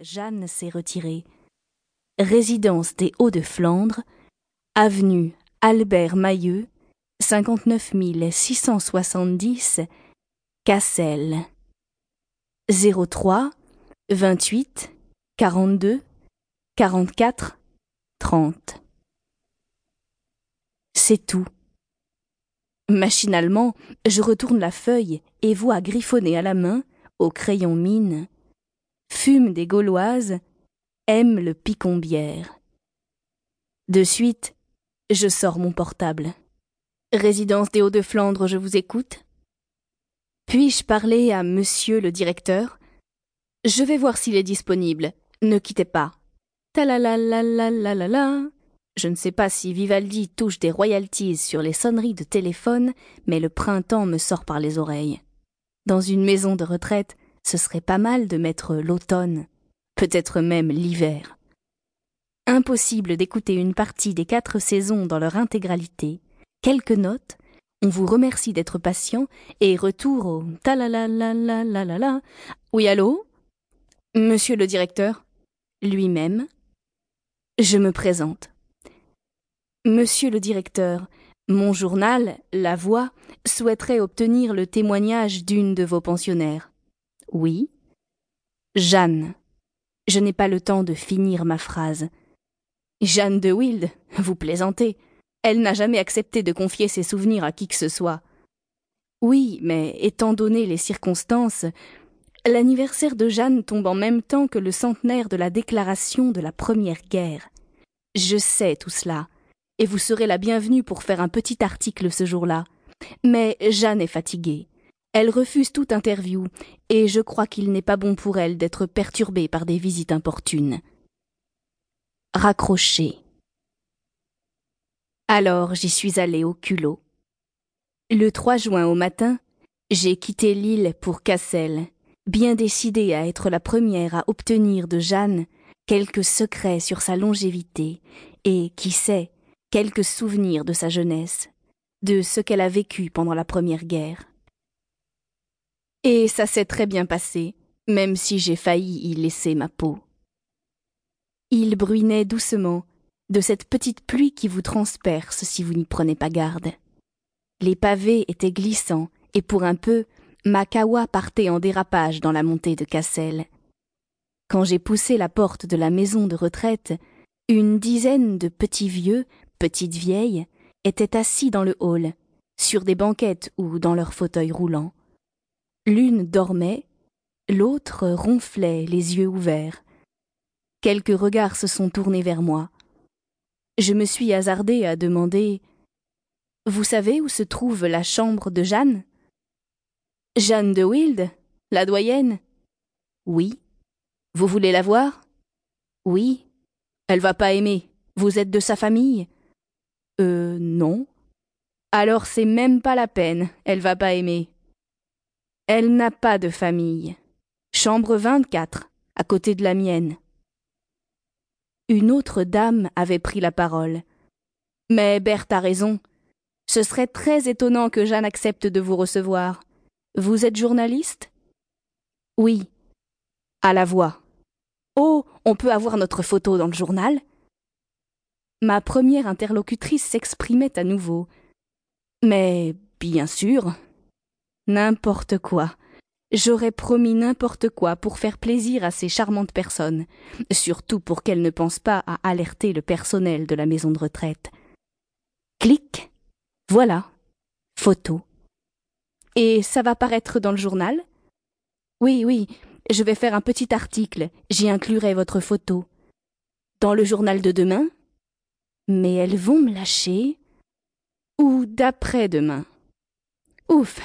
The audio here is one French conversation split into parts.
Jeanne s'est retirée. Résidence des Hauts-de-Flandre, avenue Albert Mailleux, 59 670, Cassel. 03 28 42 44 30. C'est tout. Machinalement, je retourne la feuille et vois griffonner à la main, au crayon mine, fume des Gauloises, aime le picombière. De suite, je sors mon portable. Résidence des Hauts-de-Flandre, je vous écoute. Puis-je parler à monsieur le directeur? Je vais voir s'il est disponible. Ne quittez pas. Ta la la la la. Je ne sais pas si Vivaldi touche des royalties sur les sonneries de téléphone, mais le printemps me sort par les oreilles. Dans une maison de retraite, ce serait pas mal de mettre l'automne, peut-être même l'hiver. Impossible d'écouter une partie des quatre saisons dans leur intégralité. Quelques notes, on vous remercie d'être patient et retour au ta la la la la la la la. Oui, allô? Monsieur le directeur? Lui-même? Je me présente. Monsieur le directeur, mon journal, La Voix, souhaiterait obtenir le témoignage d'une de vos pensionnaires. Oui. Jeanne. Je n'ai pas le temps de finir ma phrase. Jeanne de Wild, vous plaisantez. Elle n'a jamais accepté de confier ses souvenirs à qui que ce soit. Oui, mais étant donné les circonstances, l'anniversaire de Jeanne tombe en même temps que le centenaire de la déclaration de la Première Guerre. Je sais tout cela, et vous serez la bienvenue pour faire un petit article ce jour-là. Mais Jeanne est fatiguée. Elle refuse toute interview, et je crois qu'il n'est pas bon pour elle d'être perturbée par des visites importunes. Raccroché. Alors j'y suis allée au culot. Le 3 juin au matin, j'ai quitté l'île pour Cassel, bien décidée à être la première à obtenir de Jeanne quelques secrets sur sa longévité et, qui sait, quelques souvenirs de sa jeunesse, de ce qu'elle a vécu pendant la Première Guerre. Et ça s'est très bien passé, même si j'ai failli y laisser ma peau. Il bruinait doucement, de cette petite pluie qui vous transperce si vous n'y prenez pas garde. Les pavés étaient glissants, et pour un peu, ma kawa partait en dérapage dans la montée de Cassel. Quand j'ai poussé la porte de la maison de retraite, une dizaine de petits vieux, petites vieilles, étaient assis dans le hall, sur des banquettes ou dans leurs fauteuils roulants. L'une dormait, l'autre ronflait les yeux ouverts. Quelques regards se sont tournés vers moi. Je me suis hasardé à demander Vous savez où se trouve la chambre de Jeanne? Jeanne de Wild La doyenne Oui. Vous voulez la voir? Oui. Elle va pas aimer. Vous êtes de sa famille? Euh, non. Alors c'est même pas la peine, elle va pas aimer. Elle n'a pas de famille. Chambre 24, à côté de la mienne. Une autre dame avait pris la parole. Mais Berthe a raison. Ce serait très étonnant que Jeanne accepte de vous recevoir. Vous êtes journaliste? Oui. À la voix. Oh, on peut avoir notre photo dans le journal? Ma première interlocutrice s'exprimait à nouveau. Mais bien sûr, N'importe quoi. J'aurais promis n'importe quoi pour faire plaisir à ces charmantes personnes, surtout pour qu'elles ne pensent pas à alerter le personnel de la maison de retraite. Clic. Voilà. Photo. Et ça va paraître dans le journal? Oui, oui, je vais faire un petit article, j'y inclurai votre photo. Dans le journal de demain? Mais elles vont me lâcher Ou d'après-demain? Ouf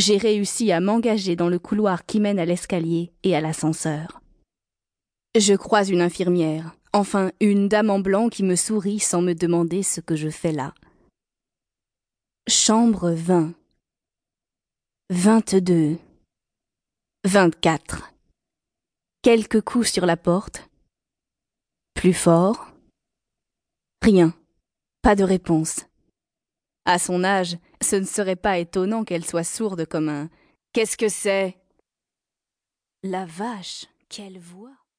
j'ai réussi à m'engager dans le couloir qui mène à l'escalier et à l'ascenseur. Je croise une infirmière, enfin une dame en blanc qui me sourit sans me demander ce que je fais là. Chambre 20. 22. 24. Quelques coups sur la porte. Plus fort. Rien. Pas de réponse. À son âge, ce ne serait pas étonnant qu'elle soit sourde comme un Qu'est-ce que c'est? La vache, quelle voix